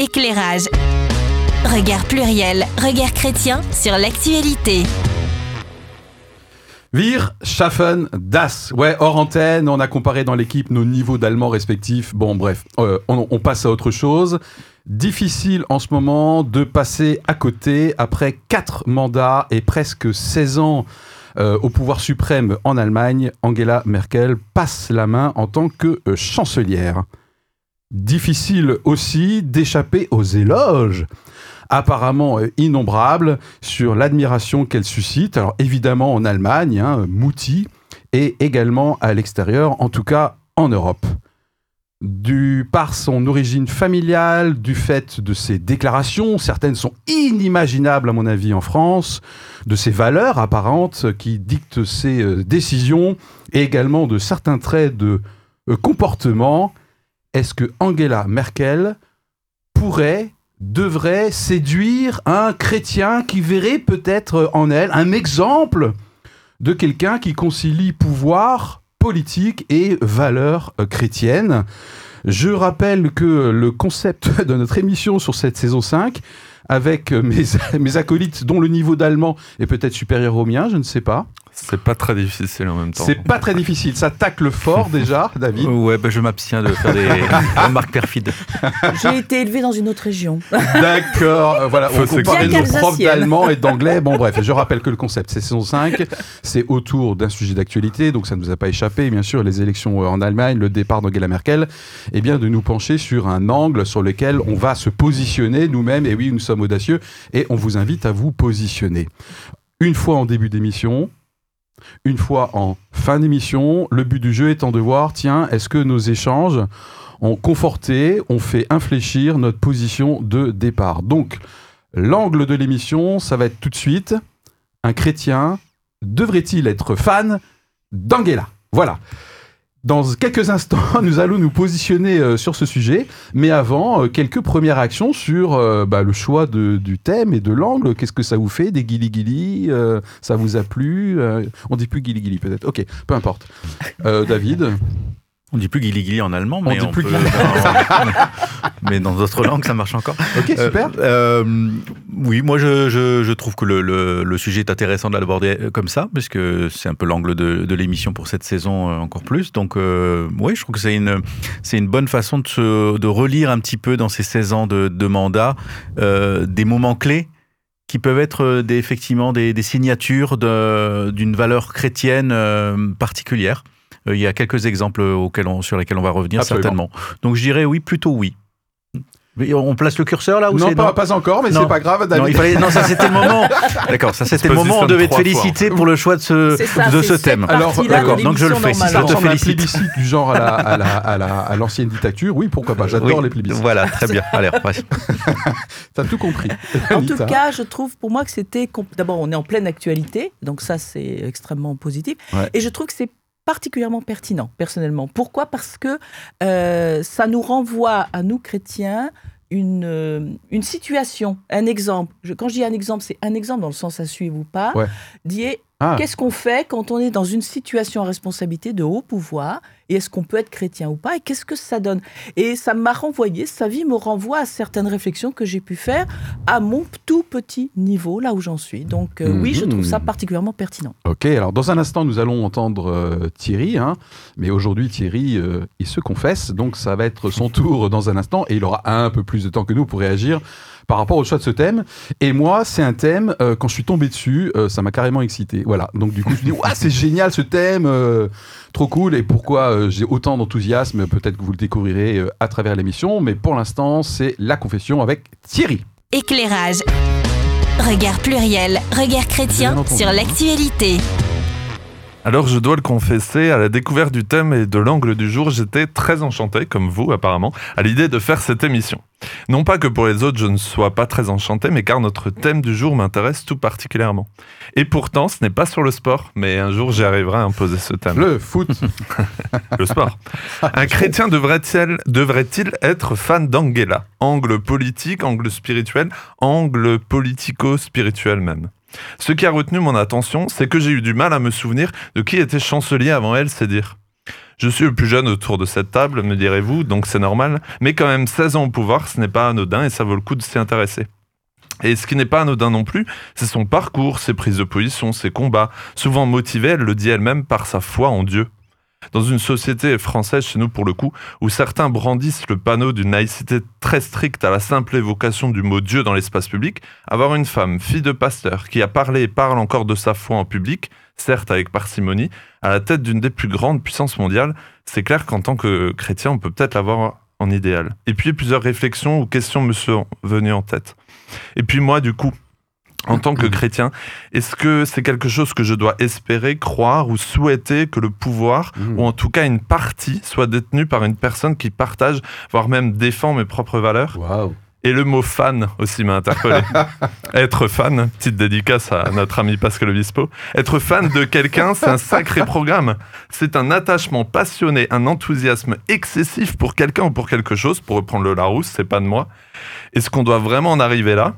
Éclairage. Regard pluriel, regard chrétien sur l'actualité. Wir schaffen das. Ouais, hors antenne, on a comparé dans l'équipe nos niveaux d'allemand respectifs. Bon, bref, euh, on, passe à autre chose. Difficile en ce moment de passer à côté après 4 mandats et presque 16 ans euh, au pouvoir suprême en Allemagne. Angela Merkel passe la main en tant que euh, chancelière. Difficile aussi d'échapper aux éloges apparemment euh, innombrables sur l'admiration qu'elle suscite. Alors évidemment en Allemagne, hein, Mouti, et également à l'extérieur, en tout cas en Europe. Du, par son origine familiale, du fait de ses déclarations, certaines sont inimaginables à mon avis en France, de ses valeurs apparentes qui dictent ses euh, décisions, et également de certains traits de euh, comportement, est-ce que Angela Merkel pourrait devrait séduire un chrétien qui verrait peut-être en elle un exemple de quelqu'un qui concilie pouvoir politique et valeurs chrétiennes? Je rappelle que le concept de notre émission sur cette saison 5, avec mes acolytes dont le niveau d'allemand est peut-être supérieur au mien, je ne sais pas, c'est pas très difficile en même temps. C'est pas très difficile. Ça tacle fort déjà, David. Ouais, bah, je m'abstiens de faire des remarques perfides. J'ai été élevé dans une autre région. D'accord. Euh, voilà, on compare nos profs d'allemand et d'anglais. Bon, bref, je rappelle que le concept, c'est saison 5. C'est autour d'un sujet d'actualité, donc ça ne nous a pas échappé, bien sûr, les élections euh, en Allemagne, le départ d'Angela Merkel, et eh bien de nous pencher sur un angle sur lequel on va se positionner nous-mêmes. Et oui, nous sommes audacieux et on vous invite à vous positionner. Une fois en début d'émission, une fois en fin d'émission, le but du jeu étant de voir, tiens, est-ce que nos échanges ont conforté, ont fait infléchir notre position de départ. Donc, l'angle de l'émission, ça va être tout de suite, un chrétien devrait-il être fan d'Angela? Voilà. Dans quelques instants, nous allons nous positionner euh, sur ce sujet, mais avant, euh, quelques premières réactions sur euh, bah, le choix du thème et de l'angle. Qu'est-ce que ça vous fait Des guili-guili Ça vous a plu On dit plus guili-guili peut-être. Ok, peu importe. David? On dit plus guili guili en allemand, mais on dit plus peut, mais dans d'autres langues ça marche encore. Ok super. Euh, euh, oui, moi je, je, je trouve que le, le, le, sujet est intéressant de l'aborder comme ça, puisque c'est un peu l'angle de, de l'émission pour cette saison euh, encore plus. Donc euh, oui, je trouve que c'est une c'est une bonne façon de se, de relire un petit peu dans ces 16 ans de, de mandat euh, des moments clés qui peuvent être des, effectivement des, des signatures d'une valeur chrétienne particulière. Euh, il y a quelques exemples auxquels sur lesquels on va revenir certainement. Donc je dirais oui, plutôt oui. On place le curseur là ou Non, pas, pas encore, mais c'est pas grave. Non, il fallait... non, ça c'était le moment. D'accord, ça c'était le moment où on devait te féliciter pour le choix de ce, de ce thème. Alors, d'accord, donc je le fais. Si ça te félicite. un plébiscite du genre à l'ancienne la, à dictature, oui, pourquoi pas. J'adore les plébiscites. Voilà, très bien. Allez, T'as tout compris. En tout cas, je trouve pour moi que c'était. D'abord, on est en pleine actualité, donc ça c'est extrêmement positif. Et je trouve que c'est particulièrement pertinent, personnellement. Pourquoi? Parce que euh, ça nous renvoie à nous chrétiens une, euh, une situation, un exemple. Je, quand je dis un exemple, c'est un exemple dans le sens à suivre ou pas. Ouais. Ah. Qu'est-ce qu'on fait quand on est dans une situation à responsabilité de haut pouvoir Et est-ce qu'on peut être chrétien ou pas Et qu'est-ce que ça donne? Et ça m'a renvoyé, sa vie me renvoie à certaines réflexions que j'ai pu faire à mon tout petit niveau, là où j'en suis. Donc euh, oui, je trouve ça mhm. particulièrement pertinent. Ok, alors dans un instant, nous allons entendre euh, Thierry. Hein, mais aujourd'hui, Thierry, euh, il se confesse. Donc ça va être son tour dans un instant et il aura un peu plus de temps que nous pour réagir par rapport au choix de ce thème. Et moi, c'est un thème, euh, quand je suis tombé dessus, euh, ça m'a carrément excité. Voilà. Donc, du coup, je me dis, c'est génial ce thème, euh, trop cool. Et pourquoi j'ai autant d'enthousiasme Peut-être que vous le découvrirez à travers l'émission. Mais pour l'instant, c'est la confession avec Thierry. Éclairage. Regard pluriel, regard chrétien sur l'actualité. Alors je dois le confesser, à la découverte du thème et de l'angle du jour, j'étais très enchanté, comme vous apparemment, à l'idée de faire cette émission. Non pas que pour les autres je ne sois pas très enchanté, mais car notre thème du jour m'intéresse tout particulièrement. Et pourtant, ce n'est pas sur le sport, mais un jour j'y arriverai à imposer ce thème. Le foot Le sport. Un chrétien devrait-il devrait être fan d'Angela? Angle politique, angle spirituel, angle politico-spirituel même. Ce qui a retenu mon attention, c'est que j'ai eu du mal à me souvenir de qui était chancelier avant elle, c'est dire. Je suis le plus jeune autour de cette table, me direz-vous, donc c'est normal, mais quand même 16 ans au pouvoir, ce n'est pas anodin et ça vaut le coup de s'y intéresser. Et ce qui n'est pas anodin non plus, c'est son parcours, ses prises de position, ses combats, souvent motivés, elle le dit elle-même, par sa foi en Dieu. Dans une société française, chez nous pour le coup, où certains brandissent le panneau d'une laïcité très stricte à la simple évocation du mot Dieu dans l'espace public, avoir une femme, fille de pasteur, qui a parlé et parle encore de sa foi en public, certes avec parcimonie, à la tête d'une des plus grandes puissances mondiales, c'est clair qu'en tant que chrétien, on peut peut-être l'avoir en idéal. Et puis plusieurs réflexions ou questions me sont venues en tête. Et puis moi, du coup, en tant que chrétien, est-ce que c'est quelque chose que je dois espérer, croire ou souhaiter que le pouvoir, mmh. ou en tout cas une partie, soit détenu par une personne qui partage, voire même défend mes propres valeurs? Et le mot fan aussi m'a interpellé. Être fan, petite dédicace à notre ami Pascal Obispo. Être fan de quelqu'un, c'est un sacré programme. C'est un attachement passionné, un enthousiasme excessif pour quelqu'un ou pour quelque chose. Pour reprendre le Larousse, c'est pas de moi. Est-ce qu'on doit vraiment en arriver là?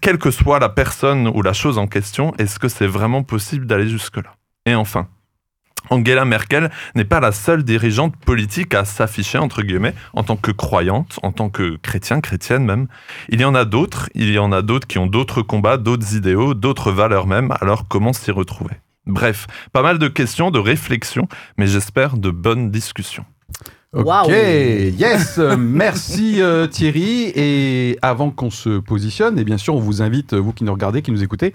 Quelle que soit la personne ou la chose en question, est-ce que c'est vraiment possible d'aller jusque-là? Et enfin, Angela Merkel n'est pas la seule dirigeante politique à s'afficher, entre guillemets, en tant que croyante, en tant que chrétien, chrétienne même. Il y en a d'autres, il y en a d'autres qui ont d'autres combats, d'autres idéaux, d'autres valeurs même, alors comment s'y retrouver? Bref, pas mal de questions, de réflexions, mais j'espère de bonnes discussions. Ok, yes, merci euh, Thierry. Et avant qu'on se positionne, et bien sûr, on vous invite, vous qui nous regardez, qui nous écoutez,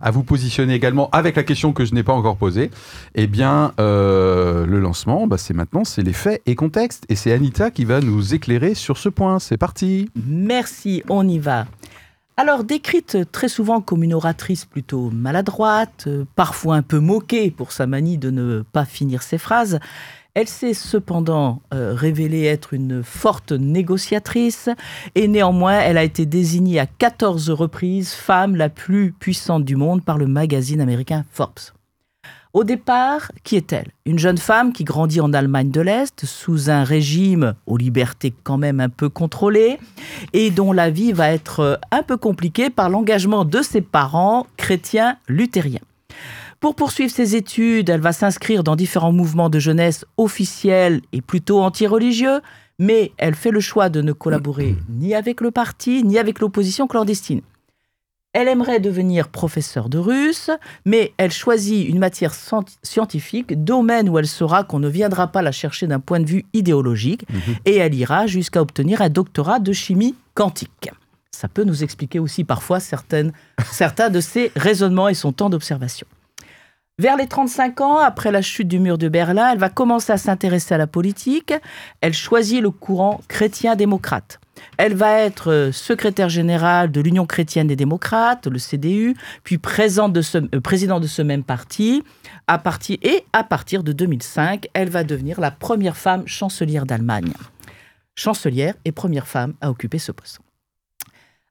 à vous positionner également avec la question que je n'ai pas encore posée. Eh bien, euh, le lancement, bah, c'est maintenant, c'est les faits et contexte. Et c'est Anita qui va nous éclairer sur ce point. C'est parti. Merci, on y va. Alors, décrite très souvent comme une oratrice plutôt maladroite, euh, parfois un peu moquée pour sa manie de ne pas finir ses phrases, elle s'est cependant euh, révélée être une forte négociatrice et néanmoins elle a été désignée à 14 reprises femme la plus puissante du monde par le magazine américain Forbes. Au départ, qui est-elle? Une jeune femme qui grandit en Allemagne de l'Est sous un régime aux libertés quand même un peu contrôlées et dont la vie va être euh, un peu compliquée par l'engagement de ses parents chrétiens luthériens. Pour poursuivre ses études, elle va s'inscrire dans différents mouvements de jeunesse officiels et plutôt anti-religieux, mais elle fait le choix de ne collaborer ni avec le parti, ni avec l'opposition clandestine. Elle aimerait devenir professeure de russe, mais elle choisit une matière scientifique, domaine où elle saura qu'on ne viendra pas la chercher d'un point de vue idéologique, mhm. et elle ira jusqu'à obtenir un doctorat de chimie quantique. Ça peut nous expliquer aussi parfois certaines, certains de ses raisonnements et son temps d'observation. Vers les 35 ans, après la chute du mur de Berlin, elle va commencer à s'intéresser à la politique. Elle choisit le courant chrétien-démocrate. Elle va être euh, secrétaire générale de l'Union chrétienne des démocrates, le CDU, puis présidente de ce, euh, de ce même parti. À partir, et à partir de 2005, elle va devenir la première femme chancelière d'Allemagne. Chancelière et première femme à occuper ce poste.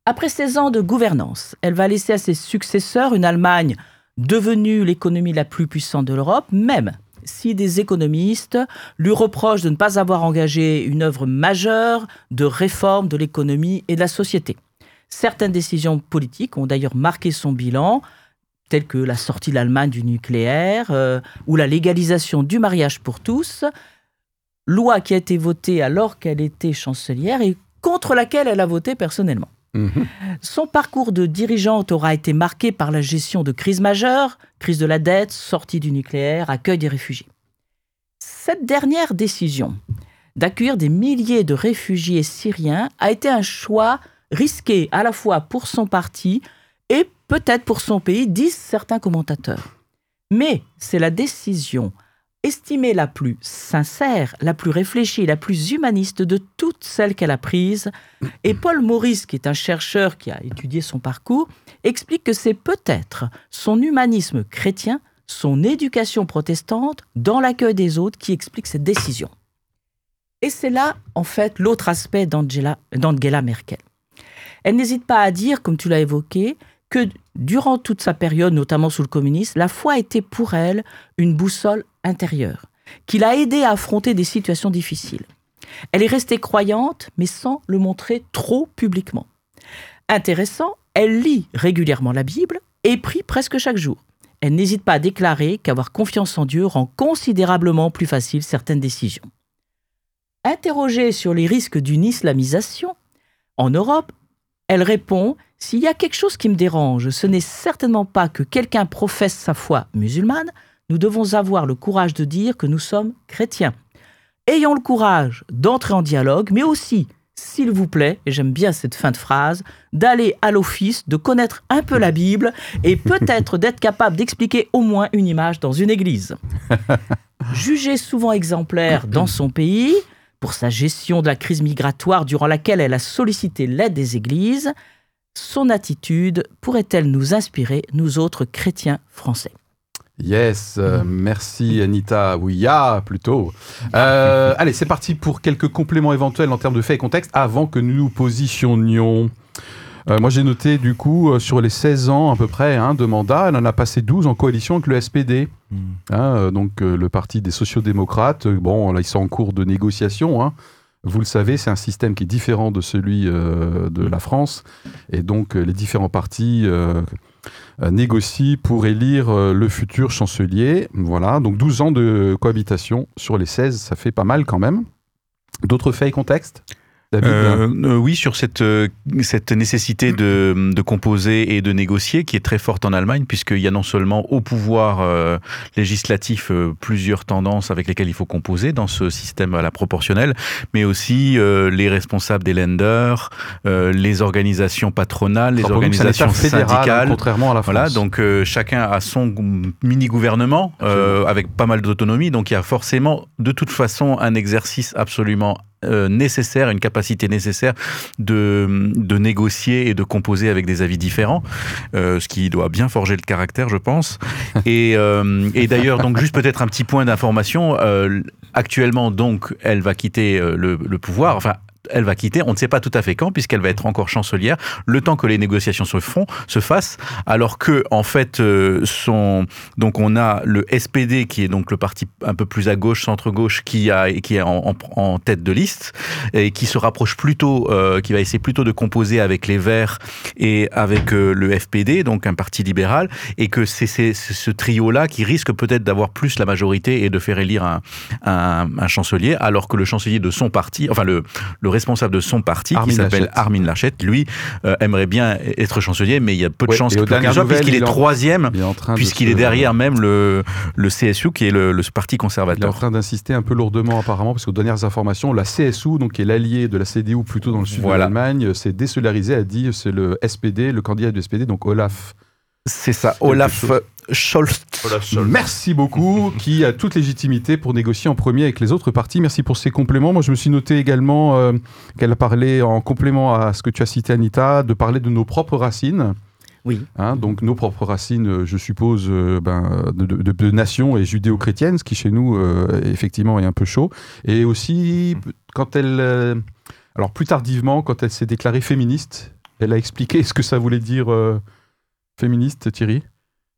Après 16 ans de gouvernance, elle va laisser à ses successeurs une Allemagne devenue l'économie la plus puissante de l'Europe, même si des économistes lui reprochent de ne pas avoir engagé une œuvre majeure de réforme de l'économie et de la société. Certaines décisions politiques ont d'ailleurs marqué son bilan, telles que la sortie de l'Allemagne du nucléaire euh, ou la légalisation du mariage pour tous, loi qui a été votée alors qu'elle était chancelière et contre laquelle elle a voté personnellement. Mhm. Son parcours de dirigeante aura été marqué par la gestion de crises majeures, crise de la dette, sortie du nucléaire, accueil des réfugiés. Cette dernière décision d'accueillir des milliers de réfugiés syriens a été un choix risqué à la fois pour son parti et peut-être pour son pays, disent certains commentateurs. Mais c'est la décision estimée la plus sincère, la plus réfléchie, la plus humaniste de toutes celles qu'elle a prises. Et Paul Maurice, qui est un chercheur qui a étudié son parcours, explique que c'est peut-être son humanisme chrétien, son éducation protestante dans l'accueil des autres qui explique cette décision. Et c'est là, en fait, l'autre aspect d'Angela Merkel. Elle n'hésite pas à dire, comme tu l'as évoqué, que durant toute sa période, notamment sous le communisme, la foi était pour elle une boussole intérieure, qui l'a aidée à affronter des situations difficiles. Elle est restée croyante, mais sans le montrer trop publiquement. Intéressant, elle lit régulièrement la Bible et prie presque chaque jour. elle n'hésite pas à déclarer qu'avoir confiance en Dieu rend considérablement plus facile certaines décisions. Interrogée sur les risques d'une islamisation en Europe, elle répond S'il y a quelque chose qui me dérange, ce n'est certainement pas que quelqu'un professe sa foi musulmane, nous devons avoir le courage de dire que nous sommes chrétiens. Ayons le courage d'entrer en dialogue, mais aussi, s'il vous plaît, et j'aime bien cette fin de phrase, d'aller à l'office, de connaître un peu la Bible et peut-être d'être capable d'expliquer au moins une image dans une église. Jugée souvent exemplaire dans son pays, pour sa gestion de la crise migratoire durant laquelle elle a sollicité l'aide des églises, son attitude pourrait-elle nous inspirer, nous autres chrétiens français? Yes, euh, merci Anita Ouya plutôt. Euh, allez, c'est parti pour quelques compléments éventuels en termes de faits et contexte avant que nous nous positionnions. Euh, moi, j'ai noté, du coup, sur les 16 ans à peu près hein, de mandat, elle en a passé 12 en coalition avec le SPD. Hmm. Hein, donc, le parti des sociodémocrates. Bon, là, ils sont en cours de négociation. Hein. Vous le savez, c'est un système qui est différent de celui de la France. Et donc, les différents partis euh, négocie pour élire euh, le futur chancelier. Voilà, donc 12 ans de cohabitation sur les 16, ça fait pas mal quand même. D'autres faits et contextes? Euh, euh, oui, sur cette, euh, cette nécessité de, de, composer et de négocier qui est très forte en Allemagne, puisqu'il y a non seulement au pouvoir législatif plusieurs tendances avec lesquelles il faut composer dans ce système à la proportionnelle, mais aussi les responsables des lenders, les organisations patronales, les organisations syndicales. contrairement à la France. Voilà, donc chacun a son mini-gouvernement avec pas mal d'autonomie, donc il y a forcément de toute façon un exercice absolument euh, nécessaire, une capacité nécessaire de, de négocier et de composer avec des avis différents, euh, ce qui doit bien forger le caractère, je pense. Et, euh, et d'ailleurs, donc juste peut-être un petit point d'information. actuellement, donc, elle va quitter le, le pouvoir. Enfin, elle va quitter. On ne sait pas tout à fait quand, puisqu'elle va être encore chancelière, le temps que les négociations se font, se fassent, alors que en fait, euh, donc on a le SPD qui est donc le parti un peu plus à gauche, centre gauche, qui qui est en, tête de liste et qui se rapproche plutôt, euh, qui va essayer plutôt de composer avec les Verts et avec euh, le FPD, donc un parti libéral, et que c'est ce trio-là qui risque peut-être d'avoir plus la majorité et de faire élire un, chancelier, alors que le chancelier de son parti, enfin le responsable de son parti, qui s'appelle Armin Lachette, lui euh, aimerait bien être chancelier, mais il y a peu de chances qu'il puisqu'il est troisième, puisqu'il est derrière même le, le CSU, qui est le, parti conservateur. Il est en train d'insister un peu lourdement apparemment, parce qu'aux dernières informations, la CSU, donc qui est l'allié de la CDU plutôt dans le sud de l'Allemagne, s'est désolarisé, a dit c'est le SPD, le candidat du SPD, donc Olaf. C'est ça, Olaf Scholz. Merci beaucoup, qui a toute légitimité pour négocier en premier avec les autres partis. Merci pour ces compléments. Moi, je me suis noté également euh, qu'elle a parlé, en complément à ce que tu as cité, Anita, de parler de nos propres racines. Oui. Hein, donc nos propres racines, euh, je suppose, euh, ben, de, de, nation et judéo-chrétienne, ce qui chez nous, effectivement, est un peu chaud. Et aussi, quand elle... alors plus tardivement, quand elle s'est déclarée féministe, elle a expliqué ce que ça voulait dire féministe, Thierry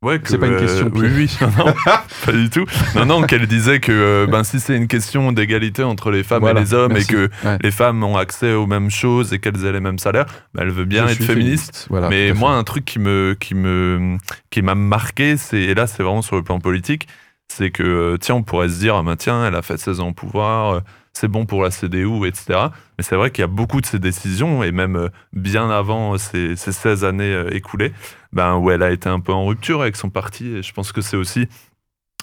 Ouais, c'est pas une question. Euh, oui, oui, non, pas du tout. Non, non, qu'elle disait que euh, ben, si c'est une question d'égalité entre les femmes et les hommes et que les femmes ont accès aux mêmes choses et qu'elles aient les mêmes salaires, ben, elle veut bien être féministe. mais moi, un truc qui me, qui me, qui m'a marqué, c'est et là, c'est vraiment sur le plan politique, c'est que euh, tiens, on pourrait se dire, ah ben, tiens, elle a fait 16 ans au pouvoir c'est bon pour la CDU, etc. Mais c'est vrai qu'il y a beaucoup de ces décisions, et même euh, bien avant ces, 16 années euh, écoulées, ben, où elle a été un peu en rupture avec son parti. Et je pense que c'est aussi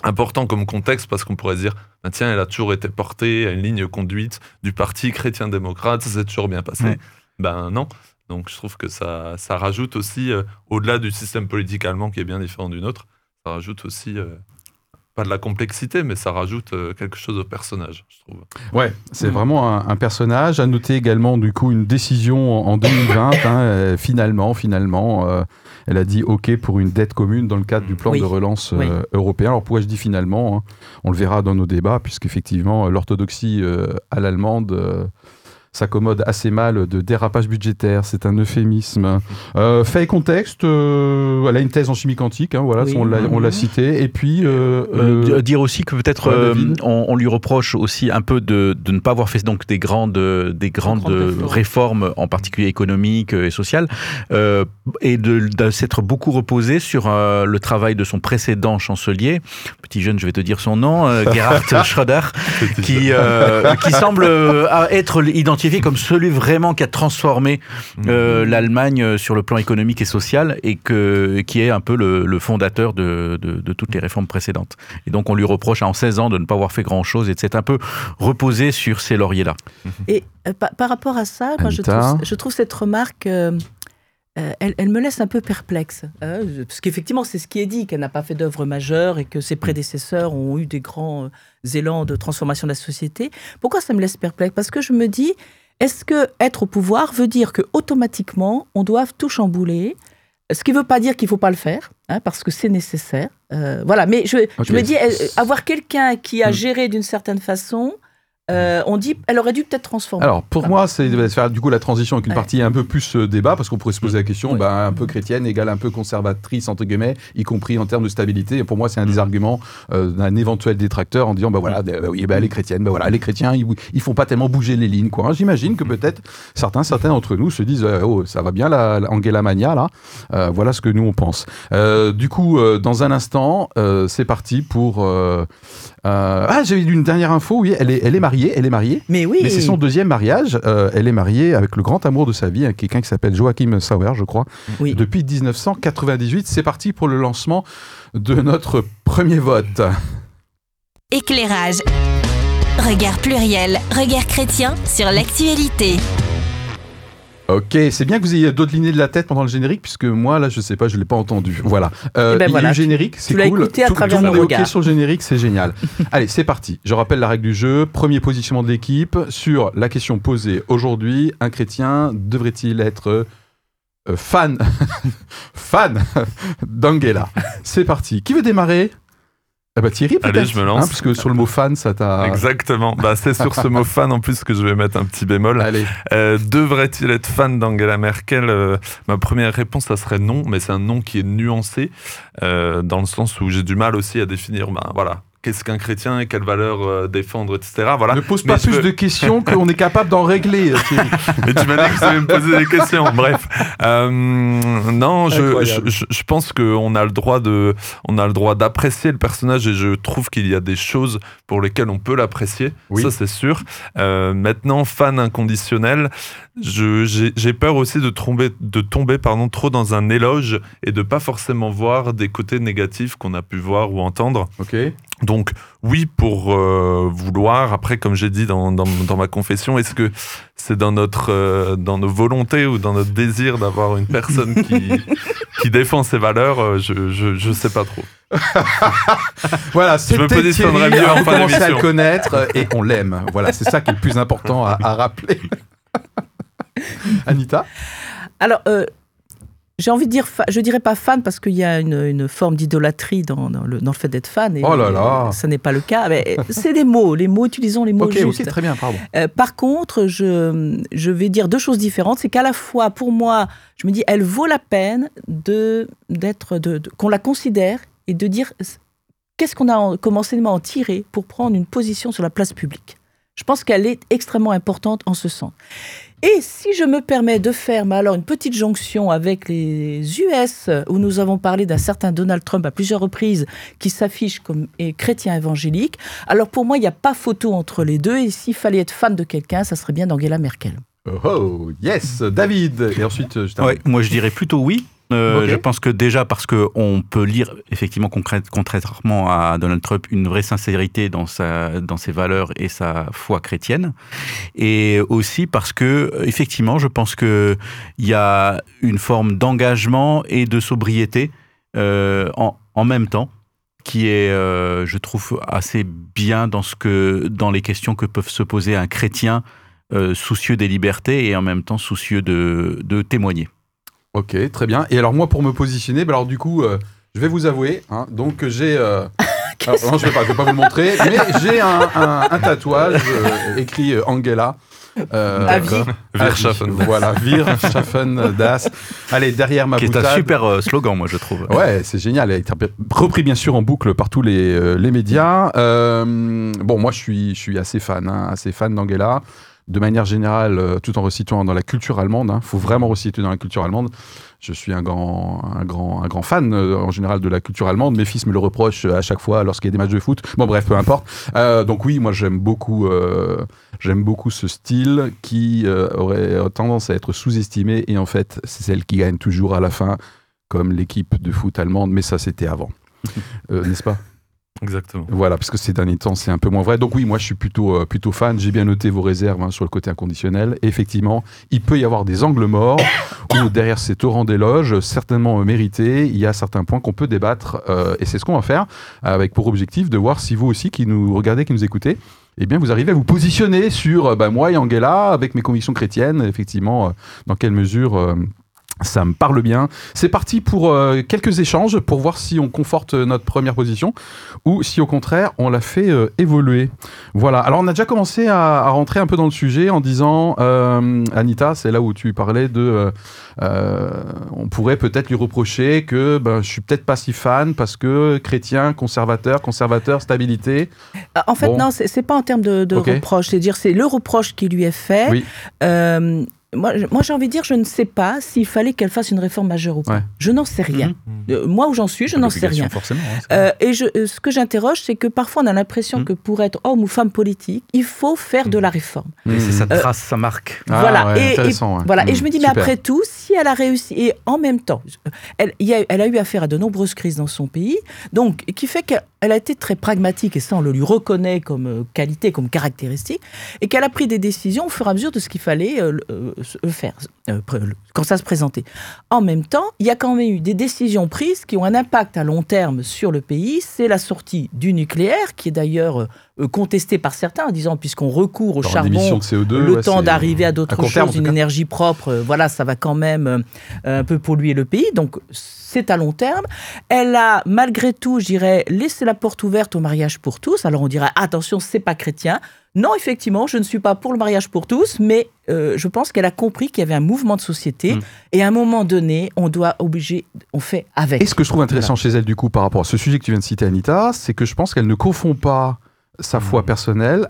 important comme contexte parce qu'on pourrait dire, ben, tiens, elle a toujours été portée à une ligne conduite du parti chrétien-démocrate, ça s'est toujours bien passé. Ben non. Donc je trouve que ça, ça rajoute aussi, euh, au-delà du système politique allemand qui est bien différent du nôtre, ça rajoute aussi pas de la complexité, mais ça rajoute euh, quelque chose au personnage, je trouve. Ouais, c'est vraiment un, personnage. À noter également, du coup, une décision en 2020. hein, euh, finalement, finalement, euh, elle a dit OK pour une dette commune dans le cadre du plan de relance européen. Alors pourquoi je dis finalement hein On le verra dans nos débats, puisqu'effectivement, l'orthodoxie à l'allemande s'accommode assez mal de dérapage budgétaire. C'est un euphémisme. Euh, fait et contexte, euh, elle a une thèse en chimie quantique, hein, voilà, Oui. on l'a- l'a cité. Et puis, euh, Euh, euh, dire aussi que peut-être euh, on, on lui reproche aussi un peu de, de ne pas avoir fait donc des grandes des grandes grandes réformes. réformes en particulier économiques euh, et sociales euh, et de, de s'être beaucoup reposé sur euh, le travail de son précédent chancelier petit jeune je vais te dire son nom euh, Gerhard Schröder qui euh, qui semble euh, être identifié comme celui vraiment qui a transformé euh, l'Allemagne euh, sur le plan économique et social et que, qui est un peu le, le fondateur de, de, de toutes les réformes précédentes. Et donc on lui reproche en 16 ans de ne pas avoir fait grand-chose et de s'être un peu reposé sur ces lauriers-là. Et euh, par, par rapport à ça, moi, je, trouve, je trouve cette remarque, euh, euh, elle, elle me laisse un peu perplexe. hein, parce qu'effectivement, c'est ce qui est dit, qu'elle n'a pas fait d'œuvre majeure et que ses prédécesseurs ont eu des grands euh, élans de transformation de la société. Pourquoi ça me laisse perplexe? Parce que je me dis, est-ce que être au pouvoir veut dire que automatiquement on doit tout chambouler? Ce qui ne veut pas dire qu'il ne faut pas le faire, hein, parce que c'est nécessaire. Euh, voilà, mais je, me dis, euh, avoir quelqu'un qui a Hmm. géré d'une certaine façon, euh, on dit, elle aurait dû peut-être transformer. Alors, pour moi, c'est de faire du coup la transition avec une Ouais. partie un peu plus euh, débat, parce qu'on pourrait se poser la question, Ouais. bah, un peu chrétienne égale un peu conservatrice, entre guillemets, y compris en termes de stabilité. Et pour moi, c'est un des arguments euh, d'un éventuel détracteur en disant, bah voilà, bah, oui, bah, les chrétiennes, bah voilà, les chrétiens, ils, ils font pas tellement bouger les lignes, quoi. hein. J'imagine que peut-être certains, certains d'entre nous se disent, euh, oh, ça va bien la, la Angela Mania, là. Euh, voilà ce que nous, on pense. Euh, du coup, euh, dans un instant, euh, c'est parti pour... euh, ah, j'ai eu une dernière info, oui, elle est, elle est mariée, elle est mariée. Mais oui. Mais c'est son deuxième mariage. Euh, elle est mariée avec le grand amour de sa vie, avec quelqu'un qui s'appelle Joachim Sauer, je crois, Oui. depuis 1998. C'est parti pour le lancement de notre premier vote. Éclairage. Regard pluriel, regard chrétien sur l'actualité. Ok, c'est bien que vous ayez d'autres lignées de la tête pendant le générique, puisque moi, là, je sais pas, je l'ai pas entendu. Voilà. Euh, Eh ben il y a eu tu- générique, c'est cool. écouté à Tout- travers tout le est ok sur le générique, c'est génial. Allez, c'est parti. Je rappelle la règle du jeu. Premier positionnement de l'équipe sur la question posée aujourd'hui. Un chrétien devrait-il être euh, fan, fan d'Angela C'est parti. Qui veut démarrer? Ah bah Thierry Allez, je me lance. Hein, parce que sur le mot fan, ça t'a... Exactement. Bah, c'est sur ce mot fan en plus que je vais mettre un petit bémol. Allez. Euh, Devrait-il être fan d'Angela Merkel? Euh, Ma première réponse, ça serait non, mais c'est un non qui est nuancé, euh, dans le sens où j'ai du mal aussi à définir, ben voilà, qu'est-ce qu'un chrétien et quelles valeurs euh, défendre, etc. Voilà. Ne pose Mais pas je plus peux- de questions qu'on est capable d'en régler, euh. Mais tu m'as dit que tu allais me poser des questions. Bref, Euh, non, je, je, je pense qu'on a le droit de, on a le droit d'apprécier le personnage et je trouve qu'il y a des choses pour lesquelles on peut l'apprécier. Oui. Ça, c'est sûr. Euh, maintenant, fan inconditionnel, j'ai peur aussi de tomber, de tomber pardon, trop dans un éloge et de pas forcément voir des côtés négatifs qu'on a pu voir ou entendre. Ok. Donc oui pour euh, vouloir. Après, comme j'ai dit dans, dans, dans ma confession, est-ce que c'est dans notre euh, dans nos volontés ou dans notre désir d'avoir une personne qui qui défend ses valeurs euh, Je je je sais pas trop. Voilà, me c'était positionnerai Thierry, mieux en on fin commence à le connaître et on l'aime. Voilà, c'est ça qui est le plus important à, à rappeler. Anita? Alors, euh, j'ai envie de dire, je dirais pas fan parce qu'il y a une, une forme d'idolâtrie dans, dans le, dans le fait d'être fan. Et Oh là là. Ça n'est pas le cas. Mais euh, c'est des mots, les mots, utilisons les mots Ok, justes. ok, très bien, pardon. Euh, par contre, je, je vais dire deux choses différentes. C'est qu'à la fois, pour moi, je me dis, elle vaut la peine de d'être, de, de- qu'on la considère et de dire qu'est-ce qu'on a en- comme enseignement à en tirer pour prendre une position sur la place publique. Je pense qu'elle est extrêmement importante en ce sens. Et si je me permets de faire mais alors une petite jonction avec les US, où nous avons parlé d'un certain Donald Trump à plusieurs reprises, qui s'affiche comme et chrétien évangélique, alors pour moi, il n'y a pas photo entre les deux. Et s'il fallait être fan de quelqu'un, ça serait bien d'Angela Merkel. Oh, oh, yes, David. Et ensuite, euh, je. Ouais, moi je dirais plutôt oui. Euh. Je pense que déjà parce que on peut lire effectivement contrairement à Donald Trump une vraie sincérité dans sa dans ses valeurs et sa foi chrétienne et aussi parce que effectivement je pense que il y a une forme d'engagement et de sobriété euh, en, en même temps qui est euh, je trouve assez bien dans ce que dans les questions que peuvent se poser un chrétien euh, soucieux des libertés et en même temps soucieux de, de témoigner. Ok, très bien. Et alors moi, pour me positionner, bah alors du coup, euh, je vais vous avouer, hein, donc j'ai... euh, alors, non, je vais je vais pas vous le montrer, mais j'ai un, un- un tatouage euh, écrit euh, Angela Euh, À vie. Wirtschaffen. Voilà, Wirtschaffen das. Allez, derrière ma Qui est un boutade. super euh, slogan, moi, je trouve. Ouais, c'est génial. Elle a été repris bien sûr en boucle par tous les, euh, les médias. Euh, bon, moi je suis, je suis assez fan, hein, assez fan d'Angela. De manière générale, euh, tout en resituant dans la culture allemande, il faut vraiment resituer dans la culture allemande. Je suis un grand, un grand, un grand fan euh, en général de la culture allemande. Mes fils me le reprochent euh, à chaque fois lorsqu'il y a des matchs de foot. Bon, bref, peu importe. Donc oui, moi j'aime beaucoup, j'aime beaucoup ce style qui aurait tendance à être sous-estimé et en fait c'est celle qui gagne toujours à la fin, comme l'équipe de foot allemande. Mais ça c'était avant, n'est-ce pas? Exactement. Voilà, parce que ces derniers temps, c'est un peu moins vrai. Donc oui, moi, je suis plutôt, euh, plutôt fan. J'ai bien noté vos réserves hein, sur le côté inconditionnel. Et effectivement, il peut y avoir des angles morts où derrière ces torrents d'éloges, certainement euh, mérités, il y a certains points qu'on peut débattre. euh, et c'est ce qu'on va faire, avec pour objectif de voir si vous aussi, qui nous regardez, qui nous écoutez, eh bien, vous arrivez à vous positionner sur euh, bah, moi et Angela, avec mes convictions chrétiennes, effectivement, euh, dans quelle mesure... ça me parle bien. C'est parti pour euh, quelques échanges pour voir si on conforte euh, notre première position ou si au contraire on la fait euh, évoluer. Voilà. Alors on a déjà commencé à, à rentrer un peu dans le sujet en disant, euh, Anita, c'est là où tu parlais de, on pourrait peut-être lui reprocher que ben, je suis peut-être pas si fan parce que chrétien, conservateur, conservateur, stabilité. En fait, Bon. non, c'est pas en termes de, de Ok. reproche. C'est dire, c'est le reproche qui lui est fait. Oui. Moi, moi, j'ai envie de dire, je ne sais pas s'il fallait qu'elle fasse une réforme majeure ou pas. Ouais. Je n'en sais rien. Mhm. Euh, moi, où j'en suis, je n'en sais rien. Forcément. hein, Euh, et je, euh, ce que j'interroge, c'est que parfois on a l'impression Mhm. que pour être homme ou femme politique, il faut faire de la réforme. Et c'est sa Euh, trace, sa marque. Ah, voilà. ouais, et, voilà. et je me dis, mais après tout, si elle a réussi, et en même temps, elle, y a, elle a eu affaire à de nombreuses crises dans son pays, donc qui fait qu'elle elle a été très pragmatique, et ça on le lui reconnaît comme euh, qualité, comme caractéristique, et qu'elle a pris des décisions au fur et à mesure de ce qu'il fallait euh, euh, faire euh, quand ça se présentait. En même temps, il y a quand même eu des décisions prises qui ont un impact à long terme sur le pays. C'est la sortie du nucléaire, qui est d'ailleurs contestée par certains en disant, puisqu'on recourt au Dans charbon l'émission de CO2, le ouais, temps d'arriver à d'autres terme, choses, tout une énergie propre, voilà, ça va quand même un peu polluer le pays. Donc, c'est à long terme. Elle a, malgré tout, je dirais, laissé la porte ouverte au mariage pour tous. Alors, on dirait, attention, c'est pas chrétien. Non, effectivement, je ne suis pas pour le mariage pour tous, mais euh, je pense qu'elle a compris qu'il y avait un mouvement de société Mm. et à un moment donné, on doit obliger, on fait avec. Et ce que je trouve intéressant chez elle, du coup, par rapport à ce sujet que tu viens de citer, Anita, c'est que je pense qu'elle ne confond pas sa foi personnelle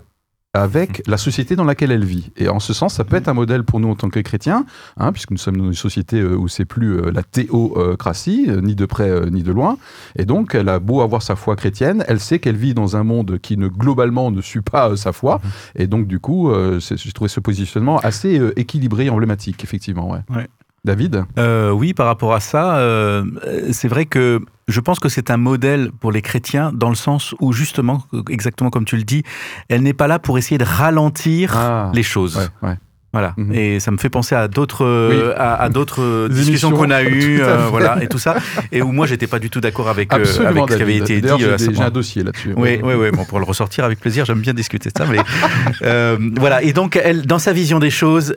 avec la société dans laquelle elle vit. Et en ce sens, ça peut être un modèle pour nous en tant que chrétiens, hein, puisque nous sommes dans une société euh, où c'est plus euh, la théocratie, euh, ni de près ni de loin. Et donc, elle a beau avoir sa foi chrétienne, elle sait qu'elle vit dans un monde qui ne globalement ne suit pas sa foi. Et donc, du coup, j'ai trouvé ce positionnement assez équilibré et emblématique, effectivement. Ouais. Ouais. David? Euh, oui, par rapport à ça, euh, c'est vrai que je pense que c'est un modèle pour les chrétiens dans le sens où justement, exactement comme tu le dis, elle n'est pas là pour essayer de ralentir Ah. les choses. Ouais, ouais. Voilà. Mhm. Et ça me fait penser à d'autres à, à d'autres discussions qu'on a eues, euh, voilà, et tout ça, et où moi j'étais pas du tout d'accord avec, euh, avec ce qui avait été dit. J'ai un dossier là-dessus. Oui, oui, oui. Bon, pour le ressortir avec plaisir, j'aime bien discuter de ça. Mais euh, voilà. Et donc, elle, dans sa vision des choses,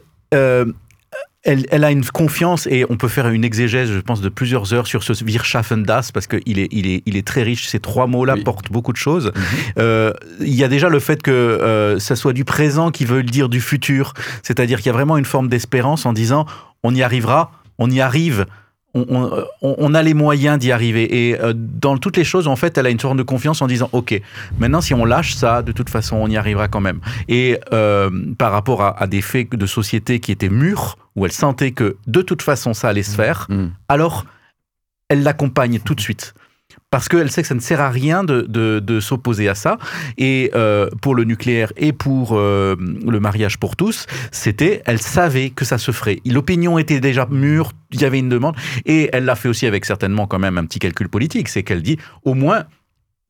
elle, elle a une confiance et on peut faire une exégèse, je pense, de plusieurs heures sur ce Wirtschaffen das parce qu'il est, il est, il est très riche. Ces trois mots-là Oui. portent beaucoup de choses. Mhm. Euh, Il y a déjà le fait que euh, ça soit du présent qui veut dire du futur, c'est-à-dire qu'il y a vraiment une forme d'espérance en disant on y arrivera, on y arrive. On, on- on- a les moyens d'y arriver. Et euh, dans toutes les choses, en fait, elle a une forme de confiance en disant Ok, maintenant, si on lâche ça, de toute façon, on y arrivera quand même. Et euh, par rapport à, à des faits de société qui étaient mûrs, où elle sentait que de toute façon, ça allait se faire, Mm. alors elle l'accompagne tout de suite. Parce qu'elle sait que ça ne sert à rien de, de- de s'opposer à ça. Et euh, pour le nucléaire et pour euh, le mariage pour tous, c'était, elle savait que ça se ferait. L'opinion était déjà mûre, il y avait une demande. Et elle l'a fait aussi avec certainement quand même un petit calcul politique. C'est qu'elle dit, au moins,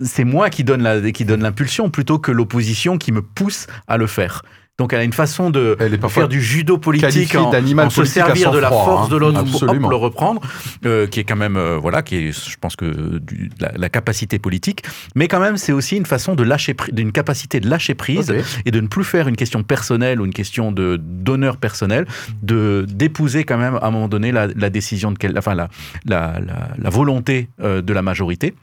c'est moi qui donne la- qui donne l'impulsion plutôt que l'opposition qui me pousse à le faire. Donc elle a une façon de, Elle est de parfois faire du judo politique en, en se servir de la force hein. de l'autre pour hop, le reprendre, euh, qui est quand même euh, voilà, qui est, je pense que du- la, la capacité politique, mais quand même c'est aussi une façon de lâcher, d'une capacité de lâcher prise et de ne plus faire une question personnelle ou une question de d'honneur personnel, de d'épouser quand même à un moment donné la, la décision de quel, enfin la la, la, la volonté euh, de la majorité.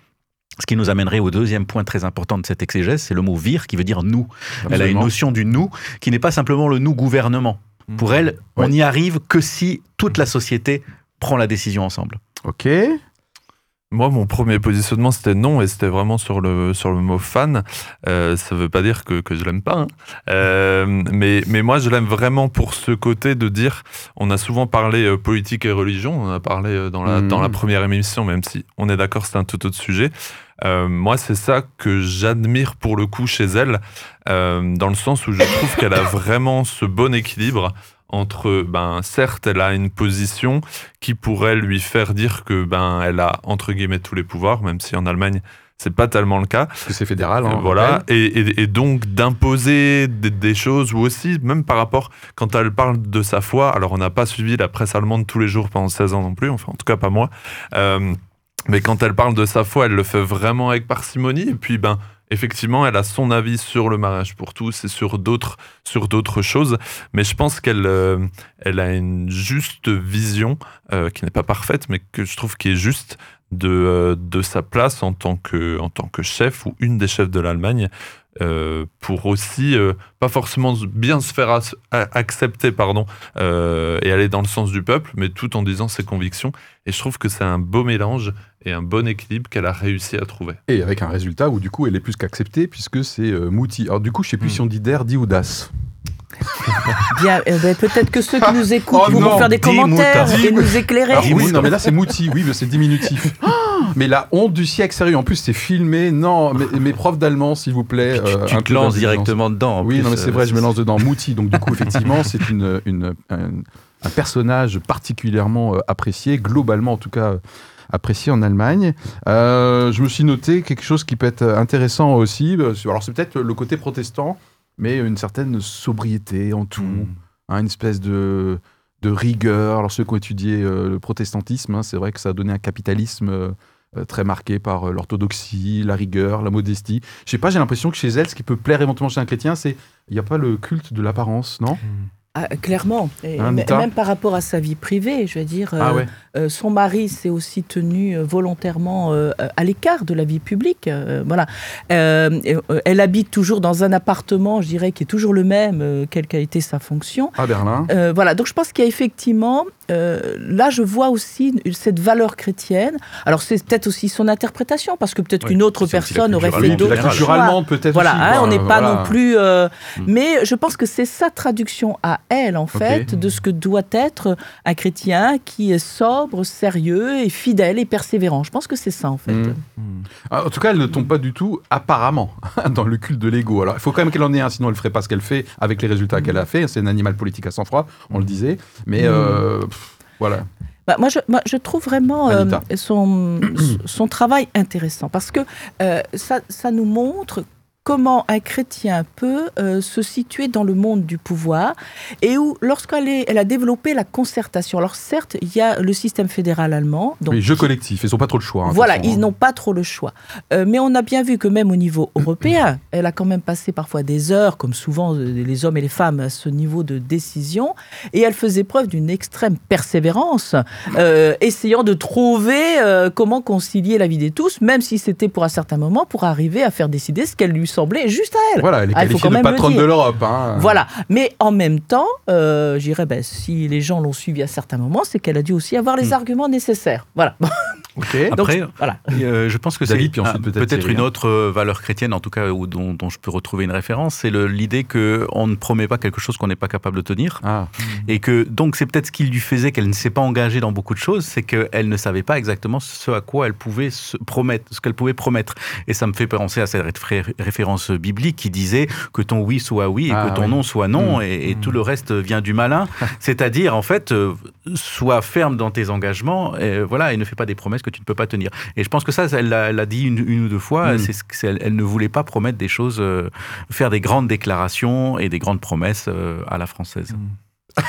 Ce qui nous amènerait au deuxième point très important de cette exégèse, c'est le mot vir qui veut dire nous. Elle a une notion du nous qui n'est pas simplement le nous gouvernement. Pour elle, on n'y arrive que si toute la société prend la décision ensemble. Ok. Moi, mon premier positionnement, c'était non, et c'était vraiment sur le, sur le mot fan. Euh, ça veut pas dire que, que je l'aime pas, hein. euh, mais, mais moi, je l'aime vraiment pour ce côté de dire, on a souvent parlé euh, politique et religion, on a parlé dans la, dans la mmh. première émission, même si on est d'accord, c'est un tout autre sujet. Euh, moi, c'est ça que j'admire pour le coup chez elle, euh, dans le sens où je trouve qu'elle a vraiment ce bon équilibre entre, ben, certes, elle a une position qui pourrait lui faire dire que, ben, elle a entre guillemets tous les pouvoirs, même si en Allemagne c'est pas tellement le cas. Parce que c'est fédéral. Hein, voilà. Et, et, donc d'imposer des, choses, ou aussi, même par rapport, quand elle parle de sa foi, alors on n'a pas suivi la presse allemande tous les jours pendant 16 ans non plus, enfin en tout cas pas moi. Euh, mais quand elle parle de sa foi, elle le fait vraiment avec parcimonie. Et puis, ben, effectivement, elle a son avis sur le mariage pour tous et sur d'autres, sur d'autres choses. Mais je pense qu'elle, euh, elle a une juste vision, euh, qui n'est pas parfaite, mais que je trouve qui est juste de, euh, de sa place en tant, que, en tant que chef ou une des chefs de l'Allemagne. Pour aussi pas forcément bien se faire accepter pardon et aller dans le sens du peuple mais tout en disant ses convictions et je trouve que c'est un beau mélange et un bon équilibre qu'elle a réussi à trouver. Et avec un résultat où du coup elle est plus qu'acceptée puisque c'est euh, Mouti. Alors du coup je sais plus hmm. si on dit d'air, dit audace. Bien, eh ben, peut-être que ceux qui nous écoutent oh vont faire des commentaires et nous éclairer. oui, non, mais là c'est Mouti, oui, mais c'est diminutif. mais la honte du siècle, sérieux. En plus, c'est filmé. Non, mes, profs d'allemand, s'il vous plaît. Tu, euh, te lances directement dedans. Oui, non, mais c'est vrai, je me lance dedans. Mouti, donc du coup, effectivement, c'est une, une, un personnage particulièrement euh, apprécié, globalement en tout cas apprécié en Allemagne. Euh, je me suis noté quelque chose qui peut être intéressant aussi. Euh, alors c'est peut-être le côté protestant, mais une certaine sobriété en tout, hmm. hein, une espèce de, de, rigueur. Alors ceux qui ont étudié le protestantisme, hein, c'est vrai que ça a donné un capitalisme très marqué par l'orthodoxie, la rigueur, la modestie. Je sais pas, j'ai l'impression que chez elle, ce qui peut plaire éventuellement chez un chrétien, c'est il n'y a pas le culte de l'apparence, non? Hmm. Ah, clairement, hein, même par rapport à sa vie privée, je veux dire, ah euh, euh, son mari s'est aussi tenu euh, volontairement à l'écart de la vie publique. voilà, elle habite toujours dans un appartement, je dirais, qui est toujours le même, quelle qu'a été sa fonction. À Berlin. voilà, donc je pense qu'il y a effectivement euh, là, je vois aussi cette valeur chrétienne. Alors, c'est peut-être aussi son interprétation, parce que peut-être qu'une autre personne aurait fait d'autres choix. culture allemande, peut-être. Voilà, hein, on n'est pas non plus. Euh, mm. Mais je pense que c'est sa traduction à elle, en fait, de ce que doit être un chrétien qui est sobre, sérieux et fidèle et persévérant. Je pense que c'est ça, en fait. Mm. Mm. Ah, en tout cas, elle ne tombe pas du tout, apparemment, dans le culte de l'ego. Alors, il faut quand même qu'elle en ait un, sinon elle ne ferait pas ce qu'elle fait avec les résultats qu'elle a fait. C'est un animal politique à sang froid, on le disait. Mais. Euh, voilà. Bah, moi, je, moi, je, trouve vraiment euh, son, son travail intéressant parce que euh, ça, ça, nous montre comment un chrétien peut euh, se situer dans le monde du pouvoir et où, lorsqu'elle elle a développé la concertation, alors certes, il y a le système fédéral allemand. Donc, les jeux collectifs, ils n'ont pas trop le choix. Hein, voilà, ils hein. n'ont pas trop le choix. Euh, mais on a bien vu que même au niveau européen, elle a quand même passé parfois des heures, comme souvent euh, les hommes et les femmes, à ce niveau de décision, et elle faisait preuve d'une extrême persévérance, essayant de trouver comment concilier la vie de tous, même si c'était pour un certain moment, pour arriver à faire décider ce qu'elle lui semblait juste à elle. Voilà, elle est ah, qualifiée de patronne de l'Europe. Hein. Voilà, mais en même temps, euh, j'irais, ben, si les gens l'ont suivi à certains moments, c'est qu'elle a dû aussi avoir les hmm. arguments nécessaires. Voilà. Après, voilà. Euh, je pense que c'est peut-être une autre euh, valeur chrétienne, en tout cas, dont, je peux retrouver une référence, c'est l'idée qu'on ne promet pas quelque chose qu'on n'est pas capable de tenir. Ah. Et que, donc, c'est peut-être ce qui lui faisait qu'elle ne s'est pas engagée dans beaucoup de choses, c'est qu'elle ne savait pas exactement ce à quoi elle pouvait se promettre, ce qu'elle pouvait promettre. Et ça me fait penser à cette référence biblique qui disait que ton oui soit oui et ah que ton non soit non, mmh. et, tout le reste vient du malin. C'est-à-dire, en fait, euh, sois ferme dans tes engagements, et, voilà, et ne fais pas des promesses que tu ne peux pas tenir. Et je pense que ça, elle l'a dit une, ou deux fois, mm. c'est elle, elle, ne voulait pas promettre des choses, euh, faire des grandes déclarations et des grandes promesses euh, à la française. Mm.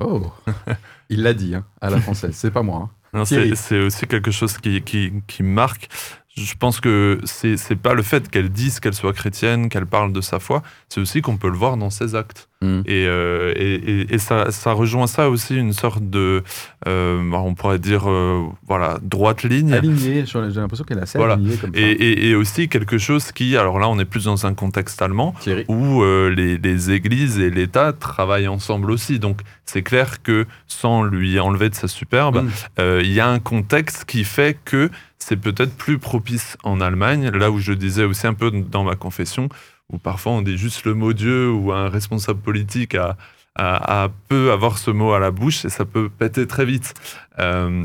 oh, il l'a dit, hein, à la française, c'est pas moi. Hein. C'est aussi quelque chose qui, qui, qui marque je pense que c'est pas le fait qu'elle dise qu'elle soit chrétienne, qu'elle parle de sa foi, c'est aussi qu'on peut le voir dans ses actes. Mm. Et, euh, et, et- et ça, ça rejoint ça aussi, une sorte de, euh, on pourrait dire, euh, voilà, droite ligne. Alignée, j'ai l'impression qu'elle est assez Voilà. alignée comme ça. Et, aussi quelque chose qui, alors là, on est plus dans un contexte allemand, Thierry. où les, les églises et l'État travaillent ensemble aussi. Donc c'est clair que sans lui enlever de sa superbe, Mm. il y a un contexte qui fait que c'est peut-être plus propice en Allemagne, là où je disais aussi un peu dans ma confession, où parfois on dit juste le mot Dieu ou un responsable politique a, a- a- peut avoir ce mot à la bouche et ça peut péter très vite. Euh,